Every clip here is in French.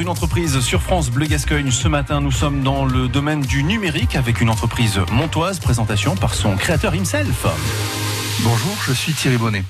une entreprise sur France Bleu Gascogne. Ce matin, nous sommes dans le domaine du numérique avec une entreprise montoise. Présentation par son créateur himself. Bonjour, je suis Thierry Bonnet.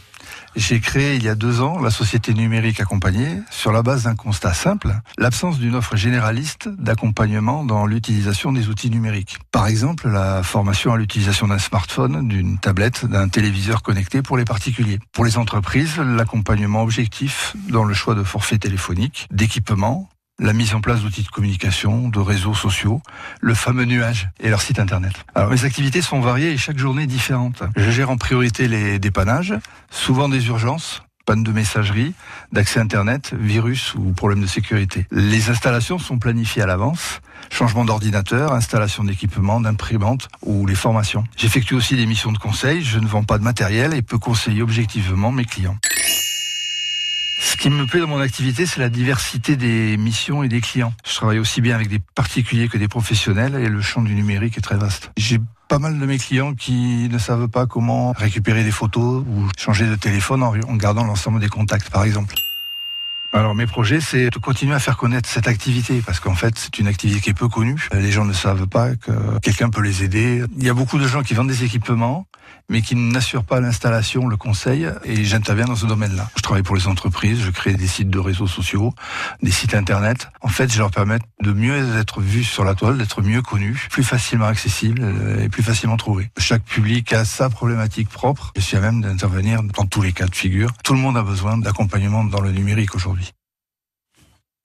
J'ai créé il y a deux ans la société numérique accompagnée sur la base d'un constat simple, l'absence d'une offre généraliste d'accompagnement dans l'utilisation des outils numériques. Par exemple, la formation à l'utilisation d'un smartphone, d'une tablette, d'un téléviseur connecté pour les particuliers. Pour les entreprises, l'accompagnement objectif dans le choix de forfaits téléphoniques, d'équipements, la mise en place d'outils de communication, de réseaux sociaux, le fameux nuage et leur site internet. Alors mes activités sont variées et chaque journée différente. Je gère en priorité les dépannages, souvent des urgences, panne de messagerie, d'accès internet, virus ou problèmes de sécurité. Les installations sont planifiées à l'avance, changement d'ordinateur, installation d'équipements, d'imprimantes ou les formations. J'effectue aussi des missions de conseil, je ne vends pas de matériel et peux conseiller objectivement mes clients. Ce qui me plaît dans mon activité, c'est la diversité des missions et des clients. Je travaille aussi bien avec des particuliers que des professionnels et le champ du numérique est très vaste. J'ai pas mal de mes clients qui ne savent pas comment récupérer des photos ou changer de téléphone en gardant l'ensemble des contacts, par exemple. Alors mes projets, c'est de continuer à faire connaître cette activité parce qu'en fait, c'est une activité qui est peu connue. Les gens ne savent pas que quelqu'un peut les aider. Il y a beaucoup de gens qui vendent des équipements, mais qui n'assurent pas l'installation, le conseil, et j'interviens dans ce domaine-là. Je travaille pour les entreprises, je crée des sites de réseaux sociaux, des sites internet. En fait, je leur permets de mieux être vus sur la toile, d'être mieux connus, plus facilement accessibles et plus facilement trouvés. Chaque public a sa problématique propre. Je suis à même d'intervenir dans tous les cas de figure. Tout le monde a besoin d'accompagnement dans le numérique aujourd'hui.